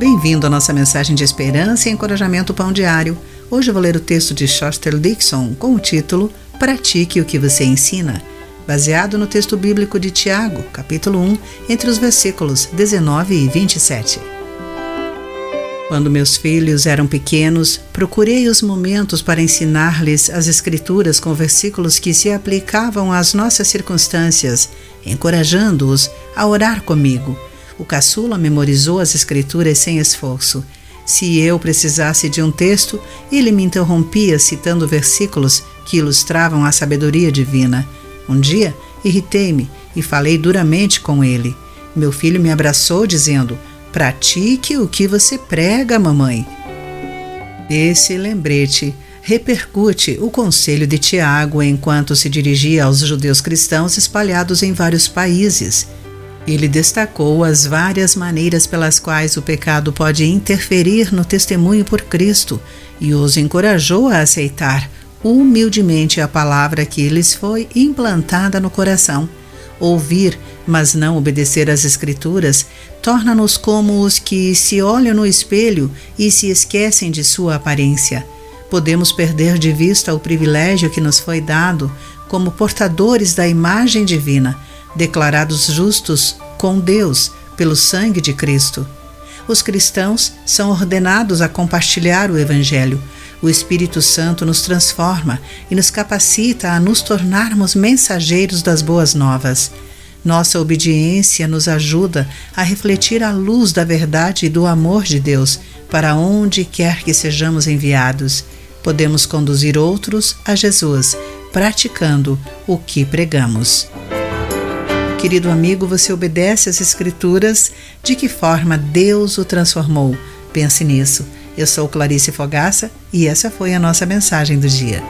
Bem-vindo à nossa mensagem de esperança e encorajamento pão diário. Hoje vou ler o texto de Shoster Dixon com o título Pratique o que você ensina, baseado no texto bíblico de Tiago, capítulo 1, entre os versículos 19 e 27. Quando meus filhos eram pequenos, procurei os momentos para ensinar-lhes as Escrituras com versículos que se aplicavam às nossas circunstâncias, encorajando-os a orar comigo o caçula memorizou as escrituras sem esforço. Se eu precisasse de um texto, ele me interrompia citando versículos que ilustravam a sabedoria divina. Um dia, irritei-me e falei duramente com ele. Meu filho me abraçou, dizendo: Pratique o que você prega, mamãe. Esse lembrete repercute o conselho de Tiago enquanto se dirigia aos judeus cristãos espalhados em vários países. Ele destacou as várias maneiras pelas quais o pecado pode interferir no testemunho por Cristo e os encorajou a aceitar humildemente a palavra que lhes foi implantada no coração. Ouvir, mas não obedecer às Escrituras, torna-nos como os que se olham no espelho e se esquecem de sua aparência. Podemos perder de vista o privilégio que nos foi dado como portadores da imagem divina declarados justos com Deus pelo sangue de Cristo. Os cristãos são ordenados a compartilhar o Evangelho. O Espírito Santo nos transforma e nos capacita a nos tornarmos mensageiros das boas novas. Nossa obediência nos ajuda a refletir a luz da verdade e do amor de Deus para onde quer que sejamos enviados. Podemos conduzir outros a Jesus, praticando o que pregamos. Querido amigo, você obedece às Escrituras? De que forma Deus o transformou? Pense nisso. Eu sou Clarice Fogaça e essa foi a nossa mensagem do dia.